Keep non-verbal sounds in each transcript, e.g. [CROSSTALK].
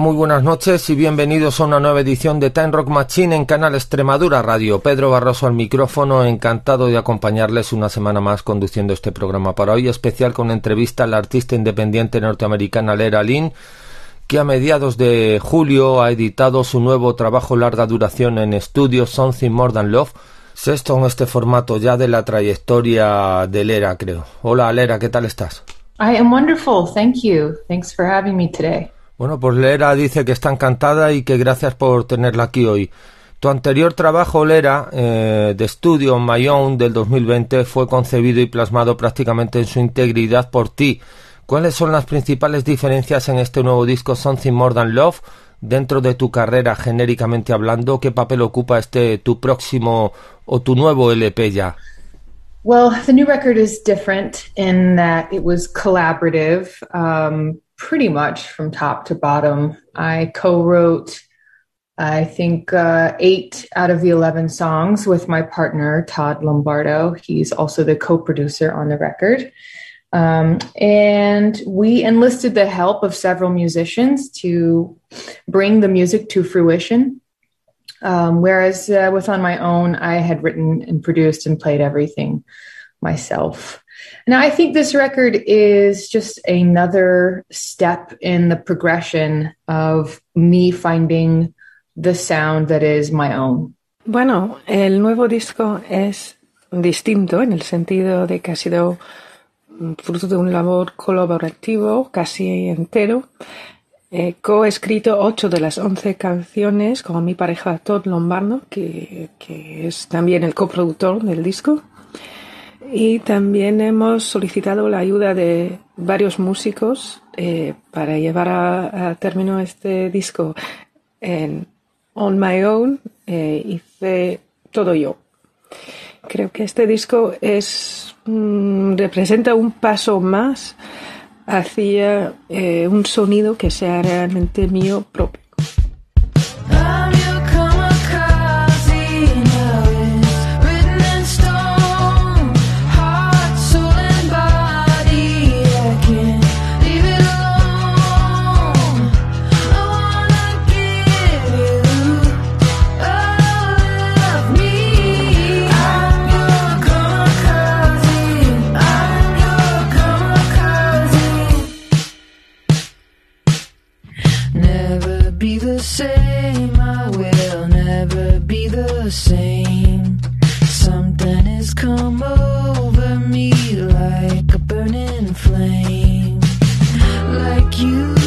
Muy buenas noches y bienvenidos a una nueva edición de Time Rock Machine en Canal Extremadura Radio. Pedro Barroso al micrófono, encantado de acompañarles una semana más conduciendo este programa para hoy, especial con entrevista al artista independiente norteamericana Lera Lynn, que a mediados de julio ha editado su nuevo trabajo larga duración en estudio Something More Than Love, sexto en este formato ya de la trayectoria de Lera, creo. Hola Lera, ¿qué tal estás? I am wonderful. Thank you. Thanks for having me today. Bueno, pues Lera dice que está encantada y que gracias por tenerla aquí hoy. Tu anterior trabajo, Lera, eh, de estudio My Own del 2020, fue concebido y plasmado prácticamente en su integridad por ti. ¿Cuáles son las principales diferencias en este nuevo disco Something More Than Love dentro de tu carrera genéricamente hablando? ¿Qué papel ocupa este tu próximo o tu nuevo LP ya? Well, the new record is different in that it was collaborative, um, pretty much from top to bottom. I co wrote, I think, uh, eight out of the 11 songs with my partner, Todd Lombardo. He's also the co producer on the record. Um, and we enlisted the help of several musicians to bring the music to fruition. Um, whereas uh, with On My Own, I had written and produced and played everything myself. Now, I think this record is just another step in the progression of me finding the sound that is my own. Bueno, el nuevo disco es distinto en el sentido de que ha sido fruto de un labor colaborativo casi entero. He coescrito ocho de las once canciones con mi pareja Todd Lombardo, que, que es también el coproductor del disco. Y también hemos solicitado la ayuda de varios músicos eh, para llevar a, término este disco. En On My Own eh, hice todo yo. Creo que este disco es mm, representa un paso más hacia eh, un sonido que sea realmente mío propio. The same. Something has come over me like a burning flame. Like you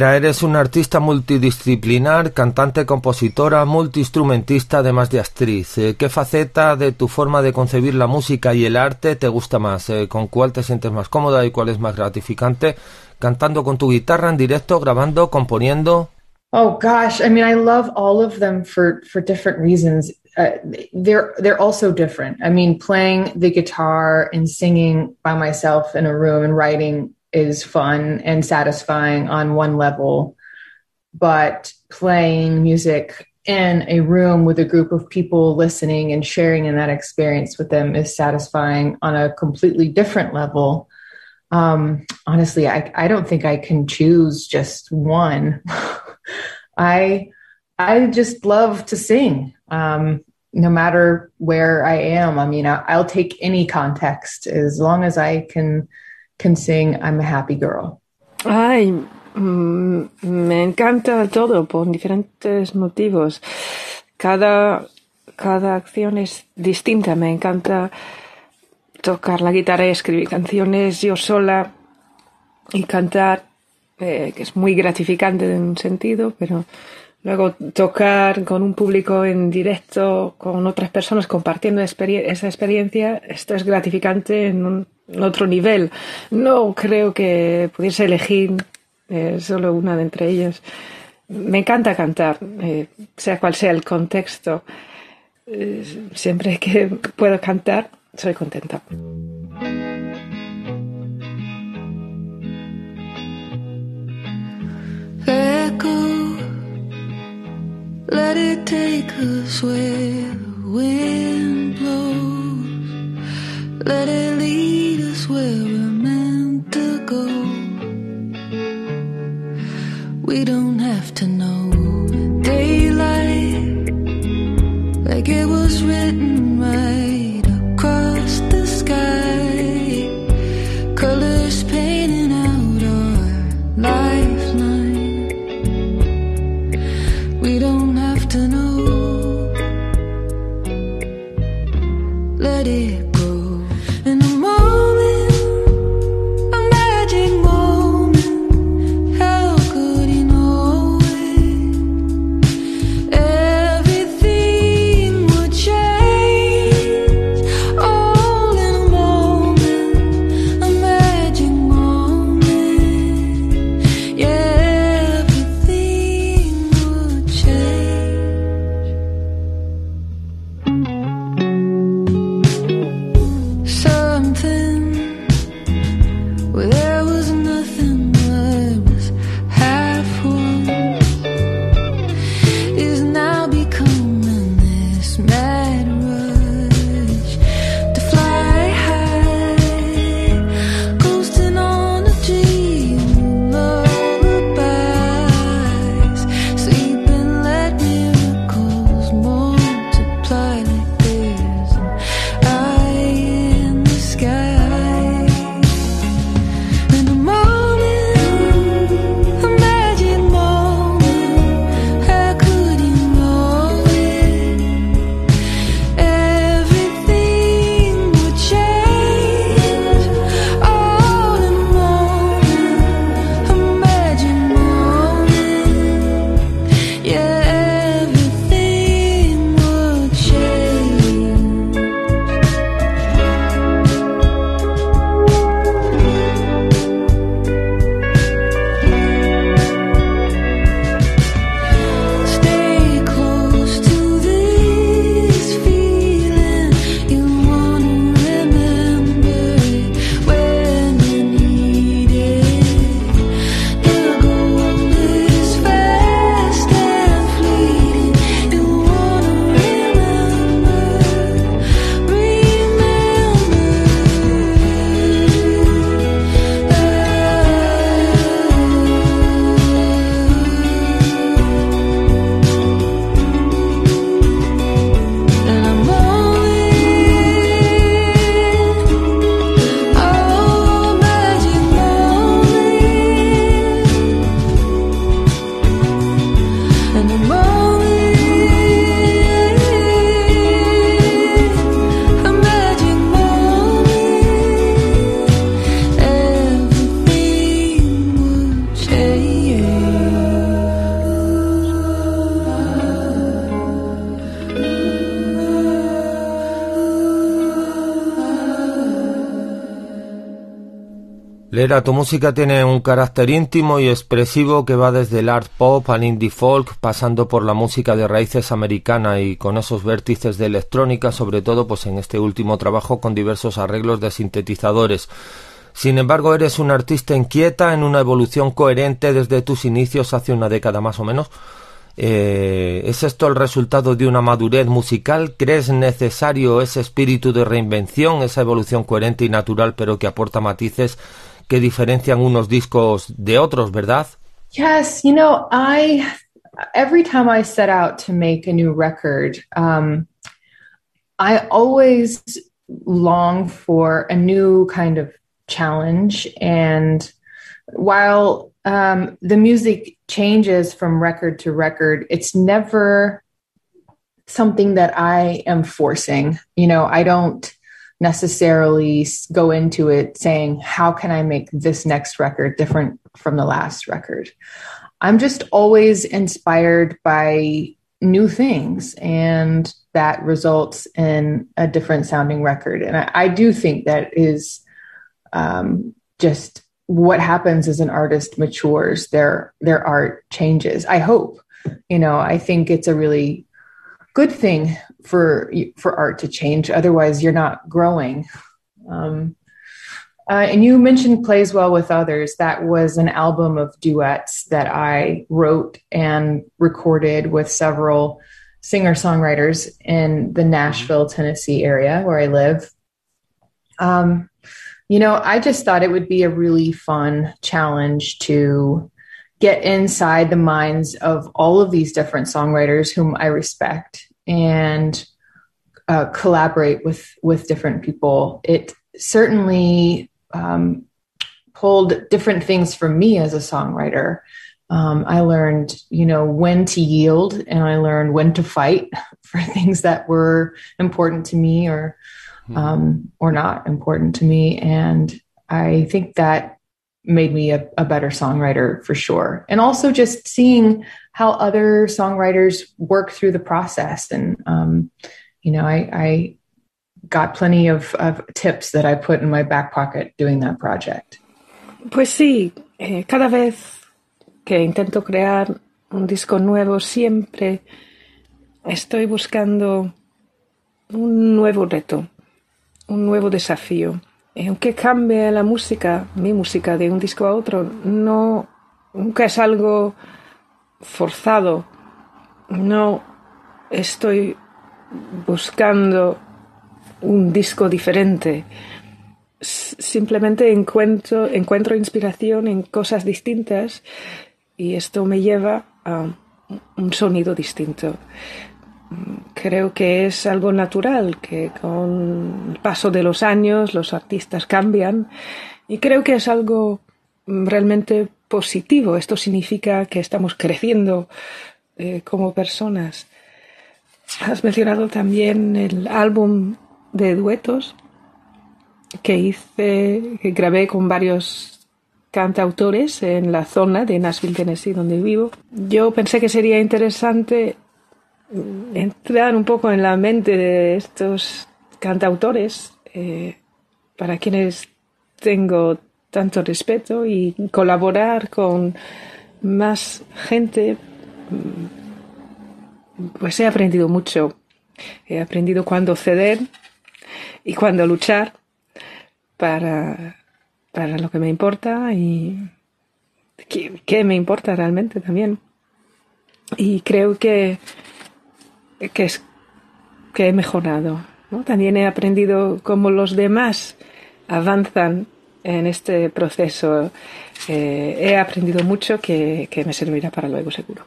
Lera, eres una artista multidisciplinar, cantante, compositora, multiinstrumentista, además de actriz. Eh, ¿Qué faceta de tu forma de concebir la música y el arte te gusta más? Eh, ¿Con cuál te sientes más cómoda y cuál es más gratificante? ¿Cantando con tu guitarra en directo, grabando, componiendo? Oh gosh, I mean, I love all of them for for different reasons. Uh, they're they're also different. I mean, playing the guitar and singing by myself in a room and writing is fun and satisfying on one level, but playing music in a room with a group of people listening and sharing in that experience with them is satisfying on a completely different level. Um, honestly, I, I don't think I can choose just one. [LAUGHS] I I just love to sing, um, no matter where I am. I mean, I, I'll take any context as long as I can can sing I'm a happy girl. Ay, mm, me encanta todo por diferentes motivos. Cada, cada acción es distinta. Me encanta tocar la guitarra y escribir canciones yo sola y cantar, eh, que es muy gratificante en un sentido, pero luego tocar con un público en directo, con otras personas compartiendo esa experiencia, esto es gratificante en un otro nivel. No creo que pudiese elegir eh, solo una de entre ellas. Me encanta cantar, eh, sea cual sea el contexto. Eh, siempre que puedo cantar, soy contenta. Let it take us where the wind blows. Let it lead us where we're meant to go. We don't have to know daylight like it was written Tu música tiene un carácter íntimo y expresivo que va desde el art pop al indie folk, pasando por la música de raíces americana y con esos vértices de electrónica, sobre todo pues en este último trabajo con diversos arreglos de sintetizadores. Sin embargo, eres un artista inquieta en una evolución coherente desde tus inicios hace una década más o menos. Eh, ¿Es esto el resultado de una madurez musical? ¿Crees necesario ese espíritu de reinvención, esa evolución coherente y natural, pero que aporta matices que diferencian unos discos de otros, ¿verdad? Yes, you know, I every time I set out to make a new record, um, I always long for a new kind of challenge. And while um, the music changes from record to record, it's never something that I am forcing. You know, I don't necessarily go into it saying, How can I make this next record different from the last record? I'm just always inspired by new things, and that results in a different sounding record. And I, I do think that is um, just what happens as an artist matures, their their art changes. I hope. You know, I think it's a really good thing for for art to change. Otherwise, you're not growing. Um, uh, and you mentioned plays well with others. That was an album of duets that I wrote and recorded with several singer songwriters in the Nashville, Tennessee area where I live. Um, you know, I just thought it would be a really fun challenge to get inside the minds of all of these different songwriters whom I respect and uh, collaborate with with different people. It certainly um, pulled different things from me as a songwriter. Um, I learned, you know, when to yield, and I learned when to fight [LAUGHS] for things that were important to me or mm-hmm. um, or not important to me. And I think that made me a, a, better songwriter for sure. And also just seeing how other songwriters work through the process. And, um, you know, I, I got plenty of, of, tips that I put in my back pocket doing that project. Pues sí, eh, cada vez que intento crear un disco nuevo, siempre estoy buscando un nuevo reto, un nuevo desafío. Aunque cambie la música, mi música, de un disco a otro, no, nunca es algo forzado. No estoy buscando un disco diferente. Simplemente encuentro, encuentro inspiración en cosas distintas y esto me lleva a un sonido distinto creo que es algo natural, que con el paso de los años los artistas cambian y creo que es algo realmente positivo. Esto significa que estamos creciendo eh, como personas. Has mencionado también el álbum de duetos que hice, que grabé con varios cantautores en la zona de Nashville, Tennessee, donde vivo. Yo pensé que sería interesante entrar un poco en la mente de estos cantautores eh, para quienes tengo tanto respeto y colaborar con más gente mm, pues he aprendido mucho. He aprendido cuándo ceder y cuándo luchar para, para lo que me importa y qué me importa realmente también. Y creo que que, es, que he mejorado. También he aprendido cómo los demás avanzan en este proceso. Eh, he aprendido mucho que, que me servirá para luego seguro.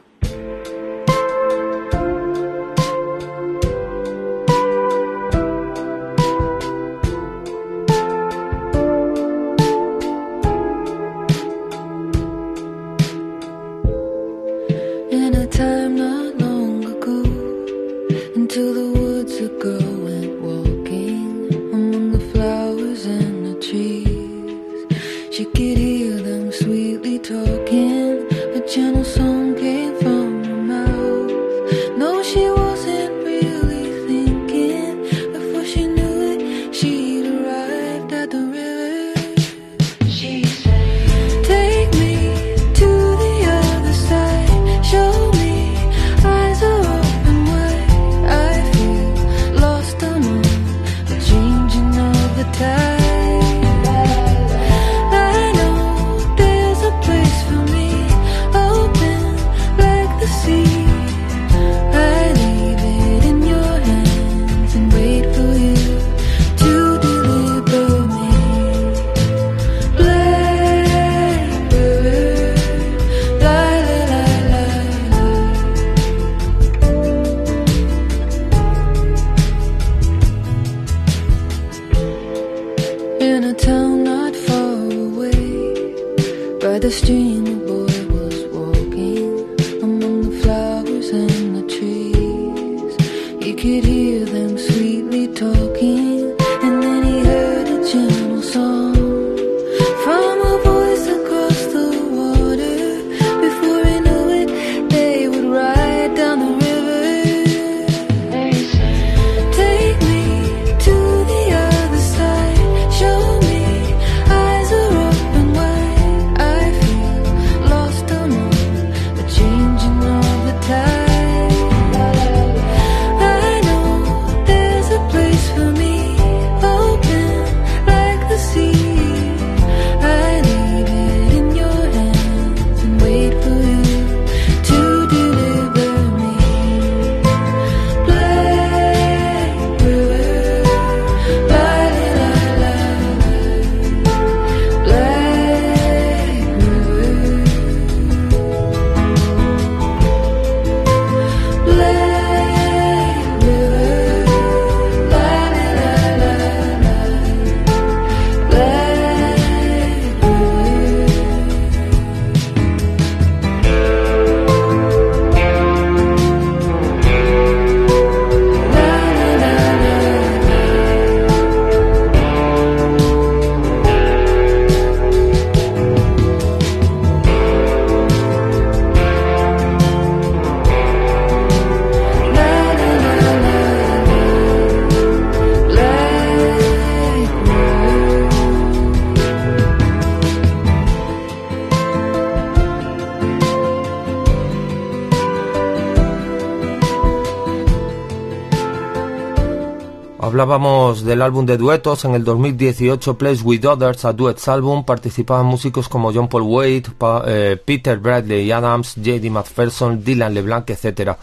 Hablábamos del álbum de duetos. En el 2018, Place with Others, a Duets Album, participaban músicos como John Paul Wade, eh, Peter Bradley Adams, J.D. McPherson, Dylan LeBlanc, etcétera.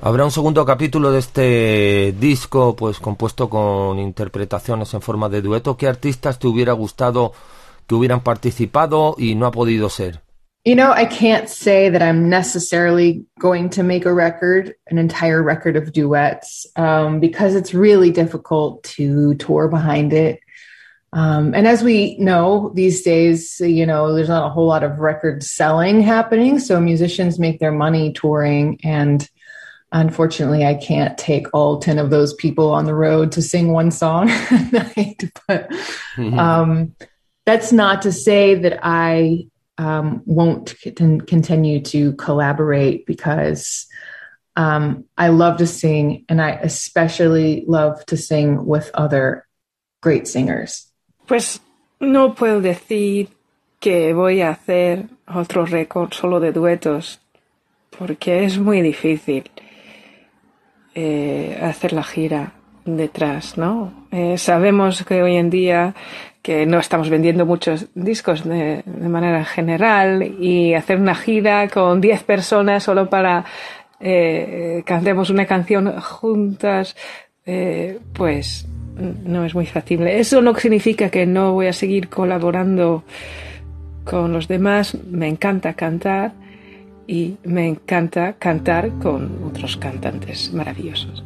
Habrá un segundo capítulo de este disco, pues compuesto con interpretaciones en forma de dueto. ¿Qué artistas te hubiera gustado que hubieran participado y no ha podido ser? You know, I can't say that I'm necessarily going to make a record, an entire record of duets, um, because it's really difficult to tour behind it. Um, and as we know these days, you know, there's not a whole lot of record selling happening. So musicians make their money touring. And unfortunately, I can't take all 10 of those people on the road to sing one song [LAUGHS] a night. But um, that's not to say that I um, won't con- continue to collaborate because um, I love to sing and I especially love to sing with other great singers. Pues no puedo decir que voy a hacer otro récord solo de duetos, porque es muy difícil eh, hacer la gira detrás, ¿no? Eh, sabemos que hoy en día que no estamos vendiendo muchos discos de, manera general y hacer una gira con 10 personas solo para eh, cantemos una canción juntas, eh, pues no es muy factible. Eso no significa que no voy a seguir colaborando con los demás. Me encanta cantar y me encanta cantar con otros cantantes maravillosos.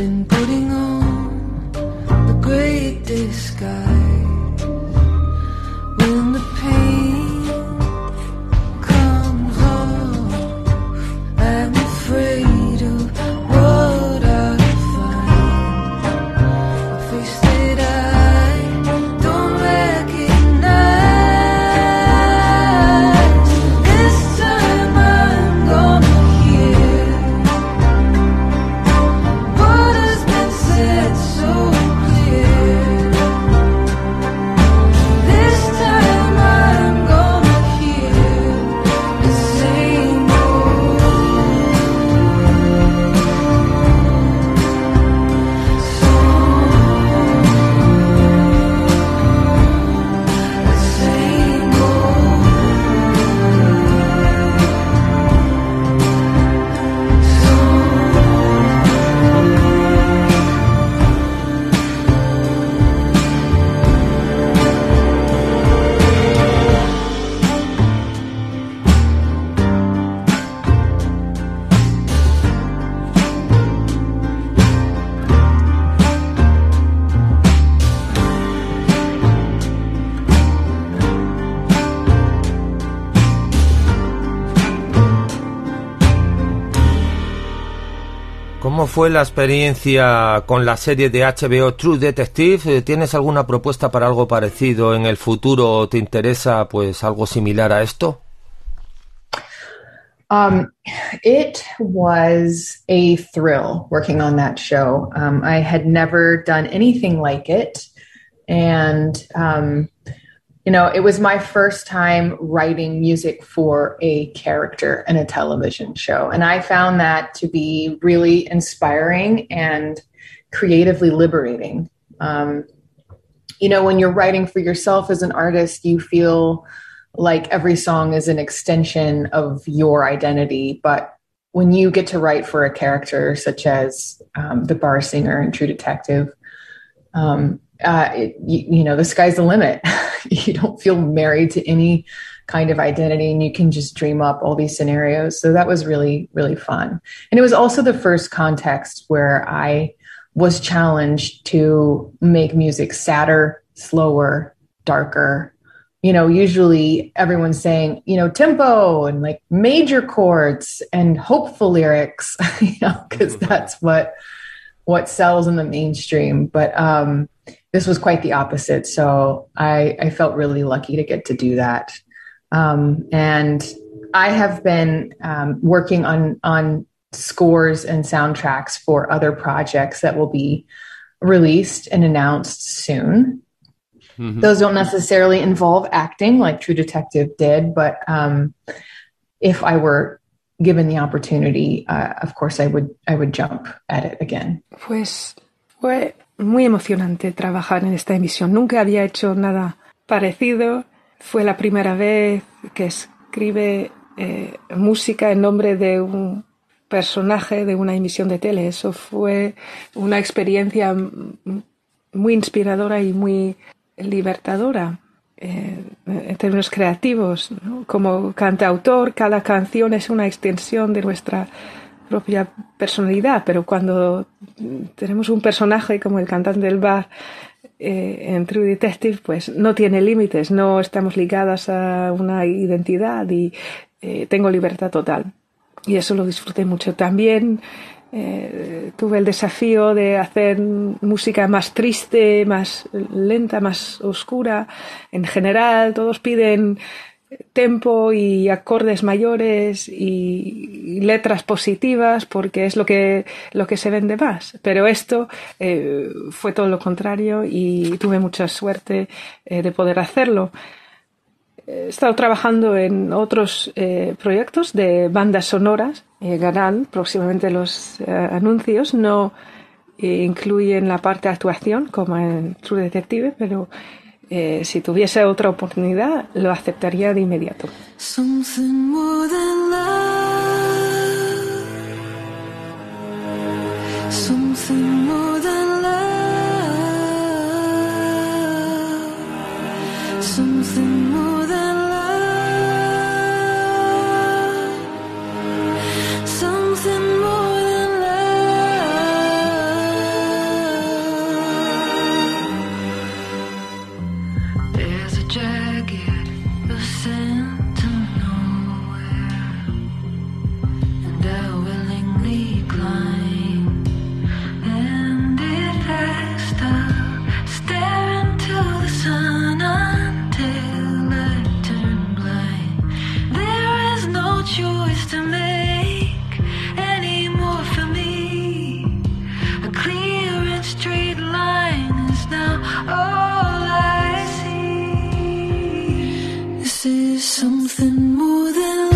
been putting on the great disguise. Fue la experiencia con la serie de HBO True Detective. Eh, ¿Tienes alguna propuesta para algo parecido en el futuro te interesa pues algo similar a esto? Um, it was a thrill working on that show. Um, I had never done anything like it. And, um, you know, it was my first time writing music for a character in a television show. And I found that to be really inspiring and creatively liberating. Um, you know, when you're writing for yourself as an artist, you feel like every song is an extension of your identity. But when you get to write for a character such as um, the bar singer in True Detective, um, uh, it, you, you, know, the sky's the limit. [LAUGHS] [LAUGHS] you don't feel married to any kind of identity and you can just dream up all these scenarios. So that was really, really fun. And it was also the first context where I was challenged to make music sadder, slower, darker, you know, usually everyone's saying, you know, tempo and like major chords and hopeful lyrics, [LAUGHS] you know, because [LAUGHS] that's what what sells in the mainstream. But um, this was quite the opposite. So I, I felt really lucky to get to do that. Um, and I have been um, working on on scores and soundtracks for other projects that will be released and announced soon. Mm-hmm. Those don't necessarily involve acting like True Detective did, but um, if I were given the opportunity, uh, of course I would jump at it again. Pues fue muy emocionante trabajar en esta emisión. Nunca había hecho nada parecido. Fue la primera vez que escribe eh, música en nombre de un personaje de una emisión de tele. Eso fue una experiencia muy inspiradora y muy libertadora eh, en términos creativos. Como cantautor, cada canción es una extensión de nuestra propia personalidad, pero cuando tenemos un personaje como el cantante del bar eh, en True Detective, pues no tiene límites, no estamos ligadas a una identidad y eh, tengo libertad total. Y eso lo disfruté mucho. También eh, tuve el desafío de hacer música más triste, más lenta, más oscura. En general, todos piden tempo y acordes mayores y, letras positivas porque es lo que, lo que se vende más. Pero esto eh, fue todo lo contrario y tuve mucha suerte eh, de poder hacerlo. He estado trabajando en otros proyectos de bandas sonoras. Eh, ganarán próximamente los eh, anuncios. No incluyen la parte de actuación como en True Detective, pero si tuviese otra oportunidad lo aceptaría de inmediato. something more than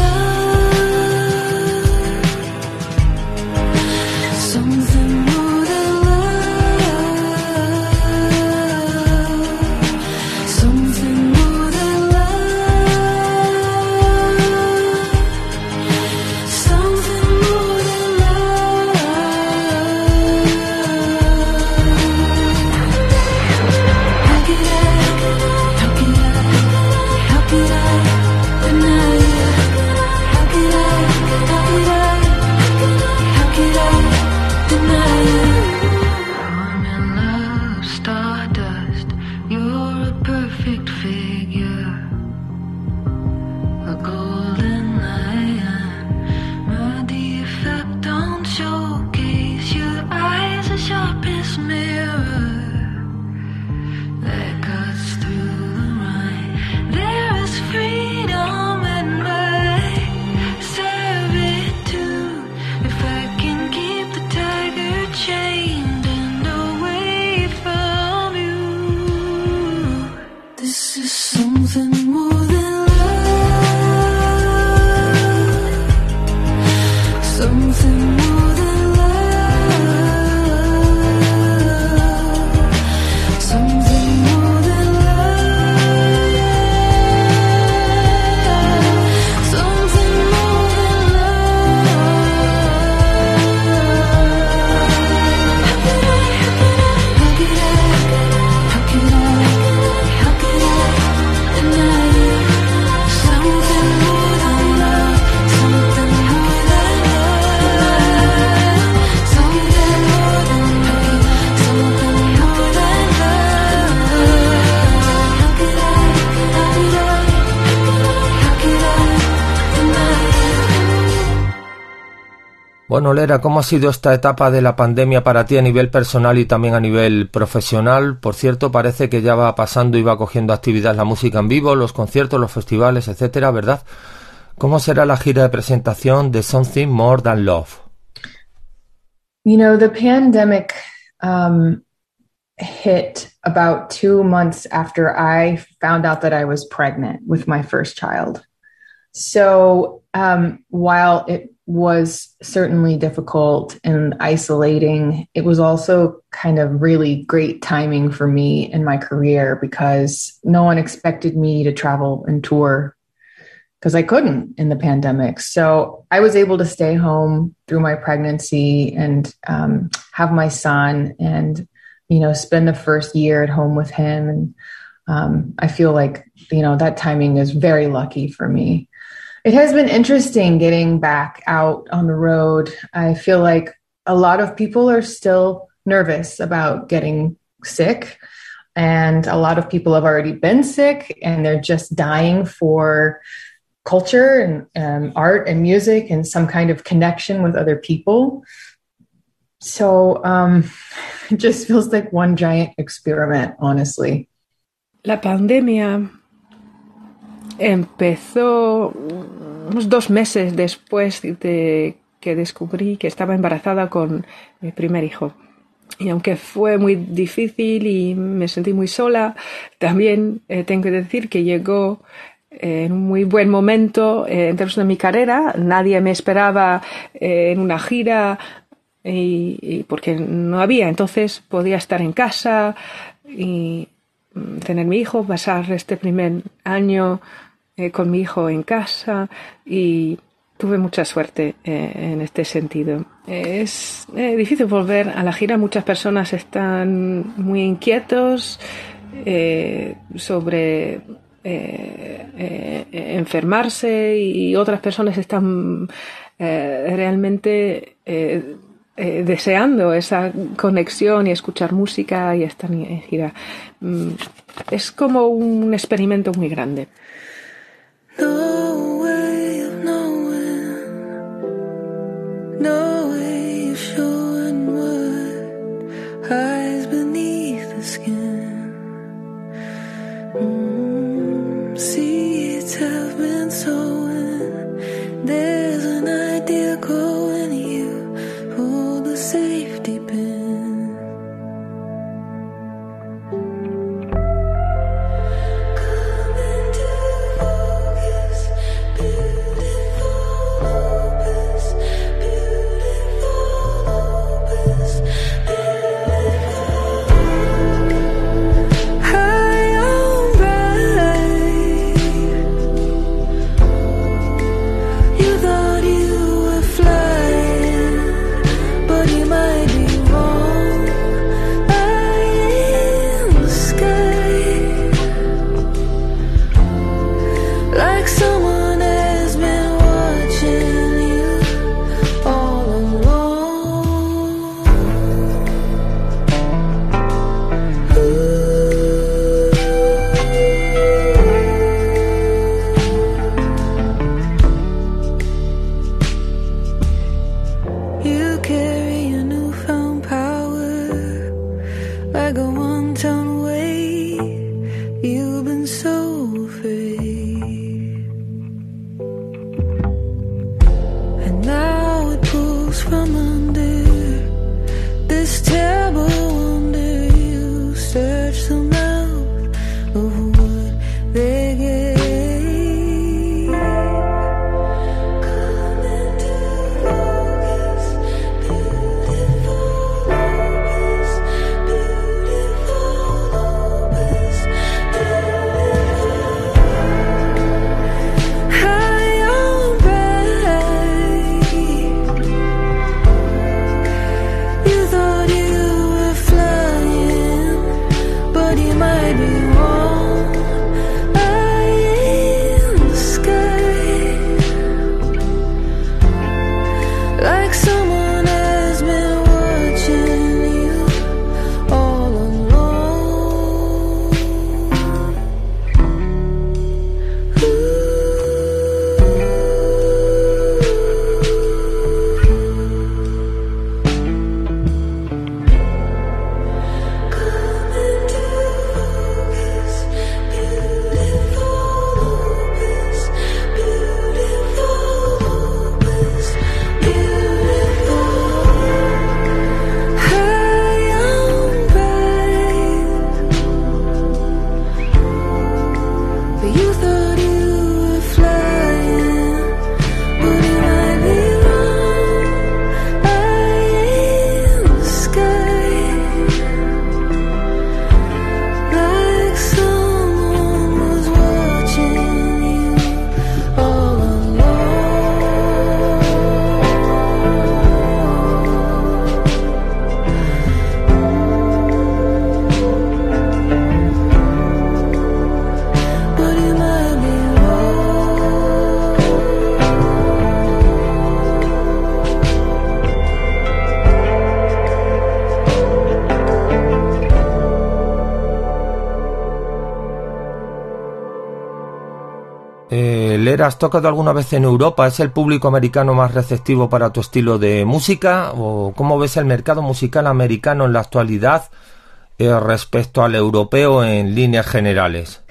Bueno, Lera, ¿cómo ha sido esta etapa de la pandemia para ti a nivel personal y también a nivel profesional? Por cierto, parece que ya va pasando y va cogiendo actividad la música en vivo, los conciertos, los festivales, etcétera, ¿verdad? ¿Cómo será la gira de presentación de Something More Than Love? You know, the pandemic um, hit about two months after I found out that I was pregnant with my first child. So um, while it was certainly difficult and isolating, it was also kind of really great timing for me in my career because no one expected me to travel and tour because I couldn't in the pandemic. So I was able to stay home through my pregnancy and um, have my son and, you know, spend the first year at home with him. And um, I feel like, you know, that timing is very lucky for me. It has been interesting getting back out on the road. I feel like a lot of people are still nervous about getting sick. And a lot of people have already been sick and they're just dying for culture and um, art and music and some kind of connection with other people. So um, [LAUGHS] it just feels like one giant experiment, honestly. La pandemia empezó unos dos meses después de que descubrí que estaba embarazada con mi primer hijo. Y aunque fue muy difícil y me sentí muy sola, también eh, tengo que decir que llegó en un muy buen momento eh, en términos de mi carrera. Nadie me esperaba eh, en una gira y, porque no había. Entonces podía estar en casa y mm, tener mi hijo, pasar este primer año eh, con mi hijo en casa y tuve mucha suerte eh, en este sentido. Es eh, difícil volver a la gira. Muchas personas están muy inquietos sobre enfermarse y otras personas están realmente deseando esa conexión y escuchar música y estar en gira. Mm, es como un experimento muy grande. No way of knowing, no ¿has tocado alguna vez en Europa? ¿Es el público americano más receptivo para tu estilo de música? ¿O cómo ves el mercado musical americano en la actualidad eh, respecto al europeo en líneas generales?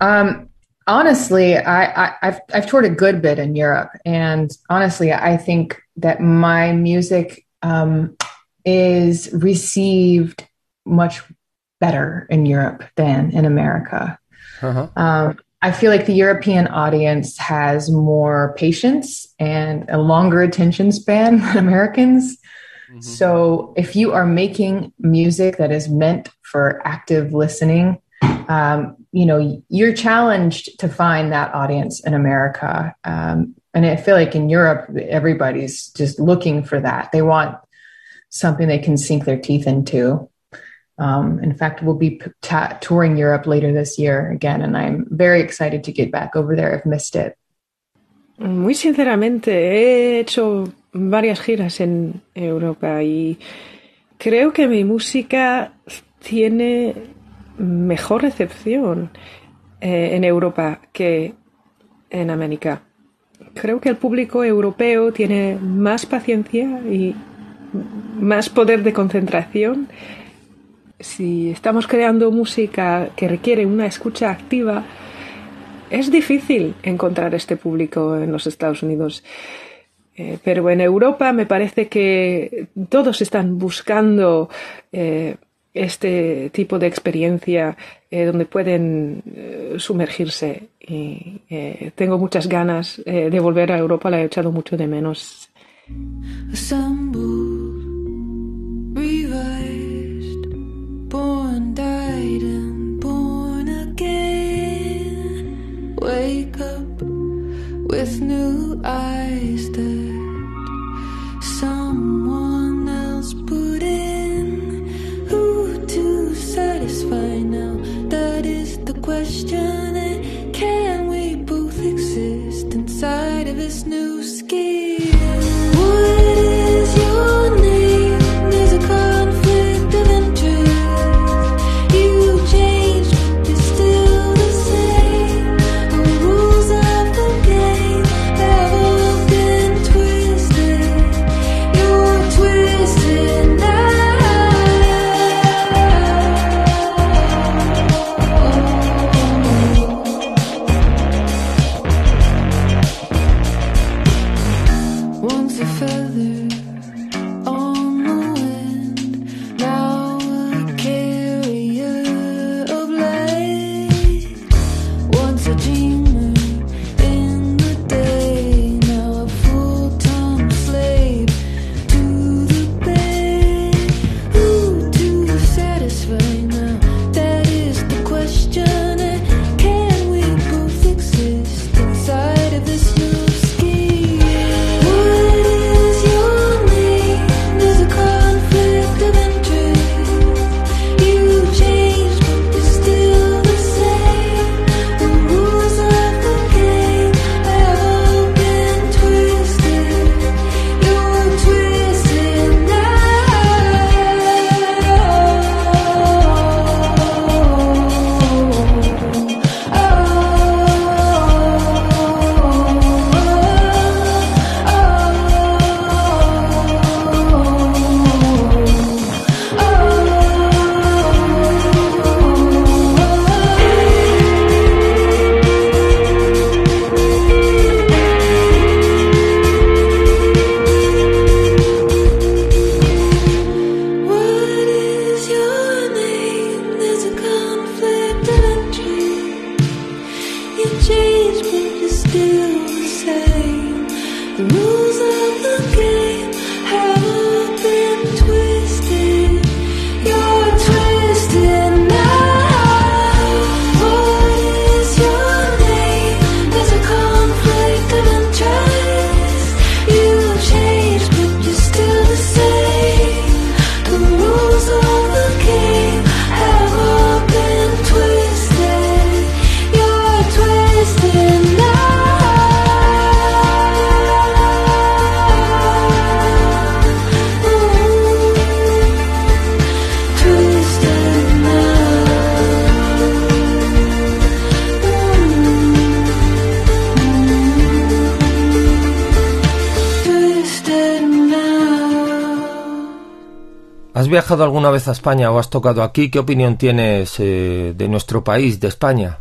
Um, honestly, I, I, have I've toured a good bit in Europe, and honestly, I think that my music um, is received much better in Europe than in America. Uh-huh. Um, I feel like the European audience has more patience and a longer attention span [LAUGHS] than Americans. Mm-hmm. So if you are making music that is meant for active listening, um, you know, you're challenged to find that audience in America. Um, and I feel like in Europe, everybody's just looking for that. They want something they can sink their teeth into. Um, in fact, we'll be ta- touring Europe later this year again, and I'm very excited to get back over there. I've missed it. Muy sinceramente, he hecho varias giras en Europa y creo que mi música tiene mejor recepción eh, en Europa que en América. Creo que el público europeo tiene más paciencia y más poder de concentración si estamos creando música que requiere una escucha activa, es difícil encontrar este público en los Estados Unidos. Eh, pero en Europa me parece que todos están buscando eh, este tipo de experiencia eh, donde pueden sumergirse. Y tengo muchas ganas de volver a Europa, la he echado mucho de menos. Born, died, and born again. Wake up with new eyes that someone else put in. Who to satisfy now? That is the question. And can we both exist inside of this new skin? ¿Has viajado alguna vez a España o has tocado aquí? ¿Qué opinión tienes eh, de nuestro país, de España?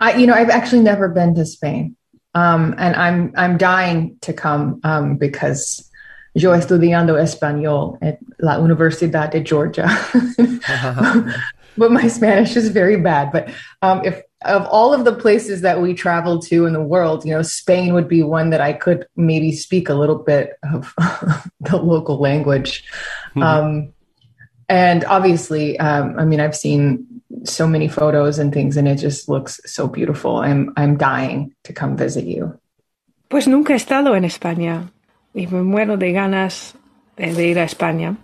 I, you know, I've actually never been to Spain, um, and I'm I'm dying to come um, because yo estudiando español at la Universidad de Georgia, [LAUGHS] [LAUGHS] but my Spanish is very bad. But um, if of all of the places that we travel to in the world, you know, Spain would be one that I could maybe speak a little bit of [LAUGHS] the local language. Mhm. Um, and obviously, um, I mean, I've seen so many photos and things, and it just looks so beautiful. I'm I'm dying to come visit you. Pues nunca he estado en España y me muero de ganas de ir a España.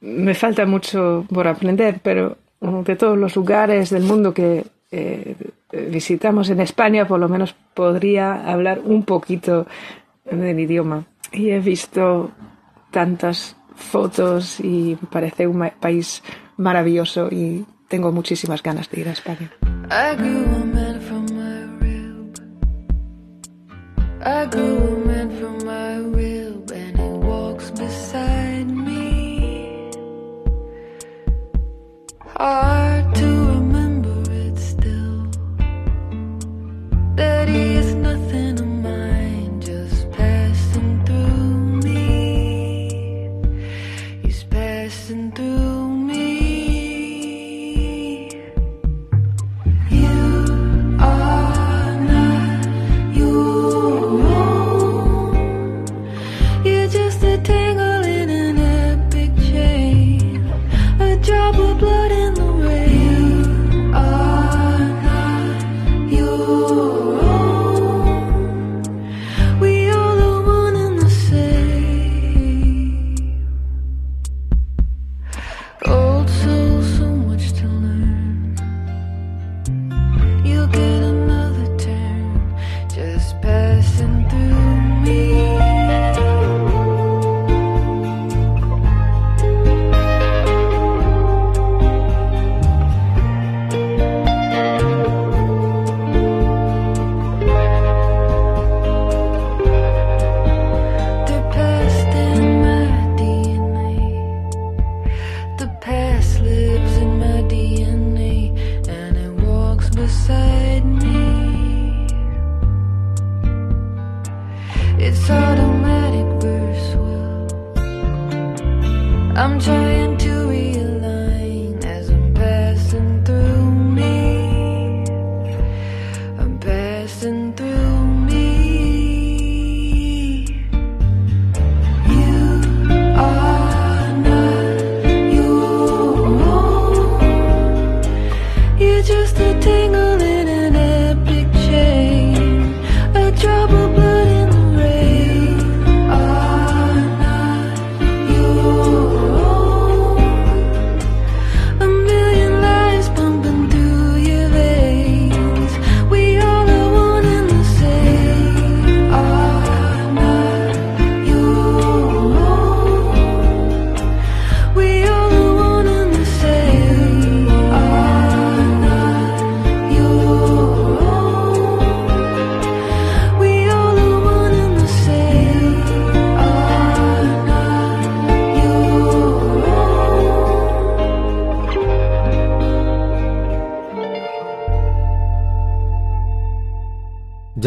Me falta mucho por aprender, pero de todos los lugares del mundo que eh, visitamos en España, por lo menos podría hablar un poquito del idioma. Y he visto tantas fotos y parece un país maravilloso y tengo muchísimas ganas de ir a España. That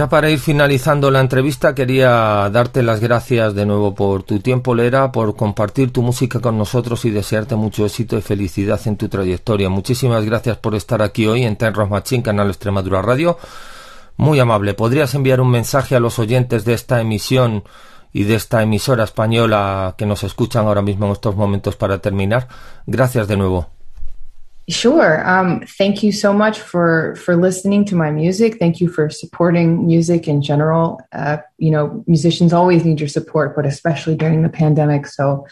Ya para ir finalizando la entrevista quería darte las gracias de nuevo por tu tiempo, Lera, por compartir tu música con nosotros y desearte mucho éxito y felicidad en tu trayectoria. Muchísimas gracias por estar aquí hoy en Ten Rock Machine, Canal Extremadura Radio. Muy amable. ¿Podrías enviar un mensaje a los oyentes de esta emisión y de esta emisora española que nos escuchan ahora mismo en estos momentos para terminar? Gracias de nuevo. Sure. Um, thank you so much for for listening to my music. Thank you for supporting music in general. Uh, you know, musicians always need your support, but especially during the pandemic. So,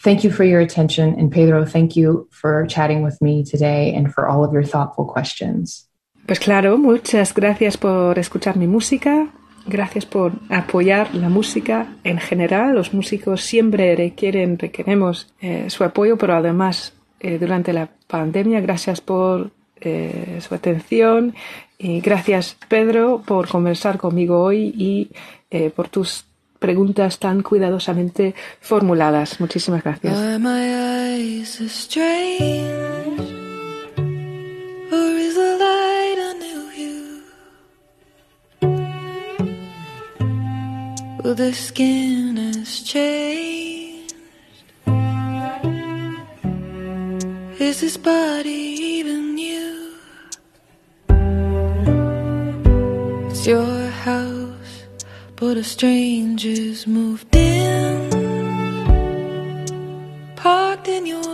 thank you for your attention, and Pedro, thank you for chatting with me today and for all of your thoughtful questions. Pues claro, muchas gracias por escuchar mi música, gracias por apoyar la música en general. Los músicos siempre requieren, requeremos eh, su apoyo, pero además eh, durante la pandemia, gracias por eh, su atención y gracias Pedro por conversar conmigo hoy y eh, por tus preguntas tan cuidadosamente formuladas. Muchísimas gracias. Is this body even you? It's your house, but a stranger's moved in parked in your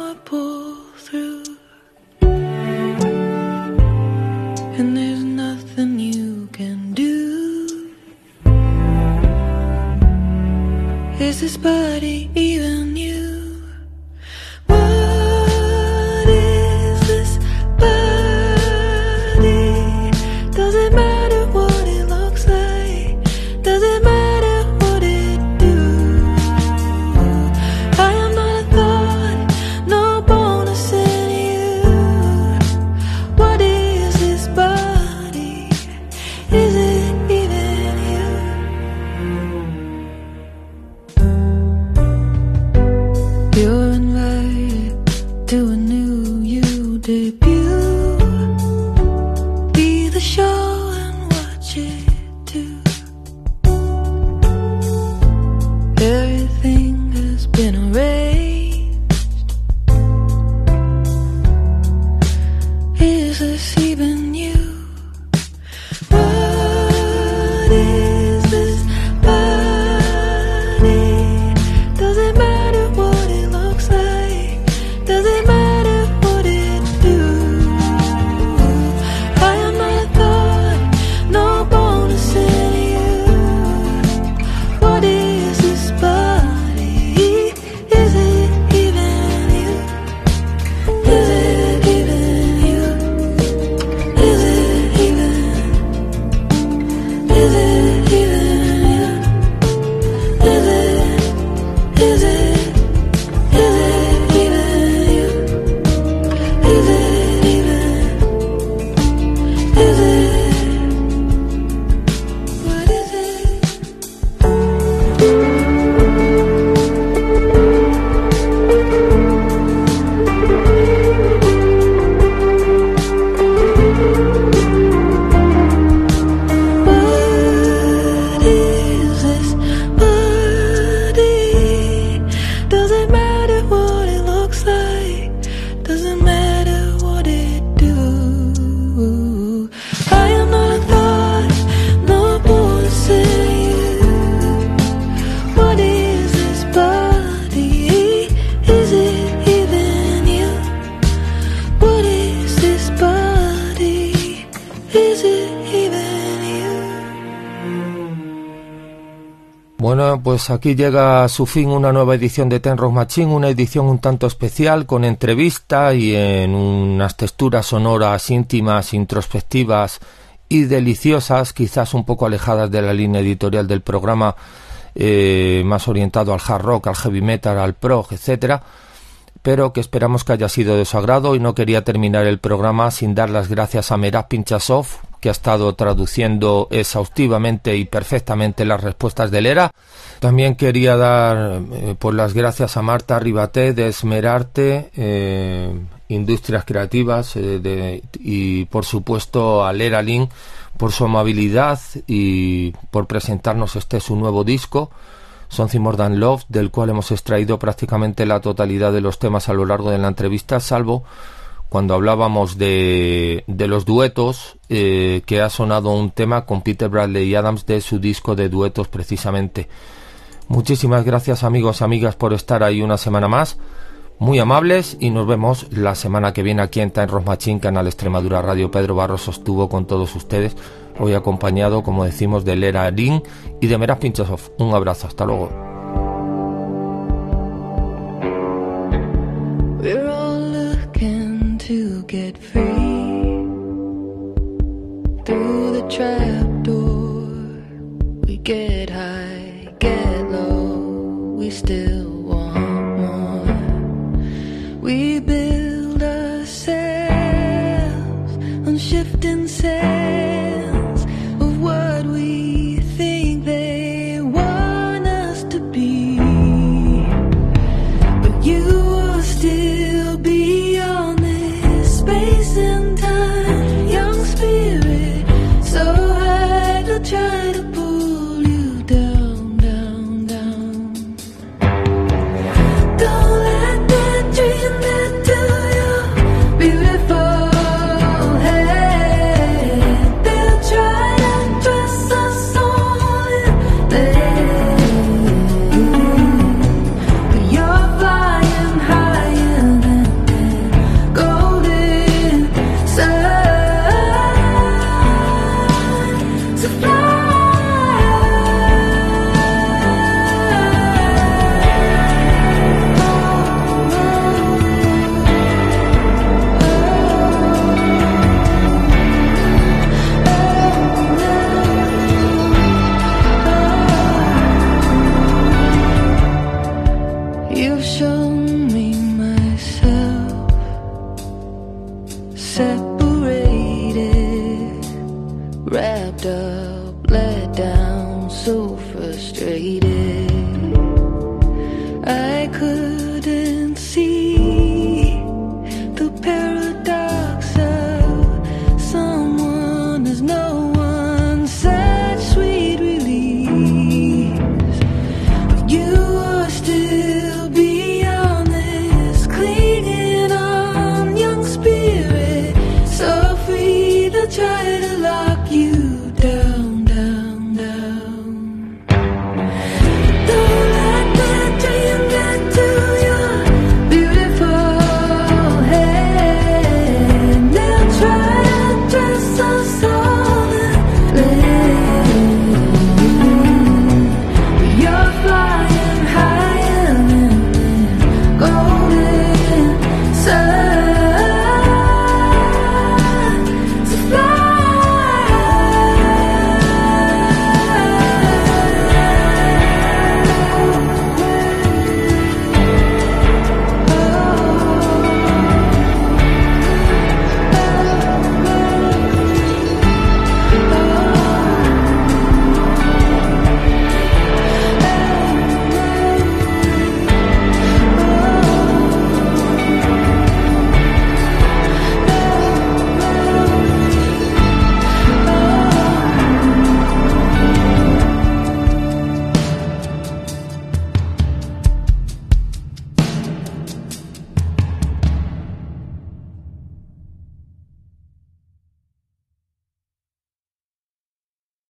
Pues aquí llega a su fin una nueva edición de Ten Rock Machine, una edición un tanto especial con entrevista y en unas texturas sonoras íntimas, introspectivas y deliciosas, quizás un poco alejadas de la línea editorial del programa, eh, más orientado al hard rock, al heavy metal, al prog, etcétera, pero que esperamos que haya sido de su agrado y no quería terminar el programa sin dar las gracias a Merab Pinchasov, que ha estado traduciendo exhaustivamente y perfectamente las respuestas del ERA. También quería dar eh, pues las gracias a Marta Ribaté de Esmerarte, eh, Industrias Creativas eh, de- y por supuesto a Lera Lin por su amabilidad y por presentarnos este su nuevo disco. Something More Love, del cual hemos extraído prácticamente la totalidad de los temas a lo largo de la entrevista, salvo cuando hablábamos de, de los duetos, eh, que ha sonado un tema con Peter Bradley y Adams de su disco de duetos precisamente. Muchísimas gracias amigos, amigas por estar ahí una semana más. Muy amables y nos vemos la semana que viene aquí en Time Rock Machine, Canal Extremadura Radio. Pedro Barros estuvo con todos ustedes, hoy acompañado, como decimos, de Lera Lin y de Meras Pinchasov. Un abrazo, hasta luego. Get free through the trap door. We get high, get low. We still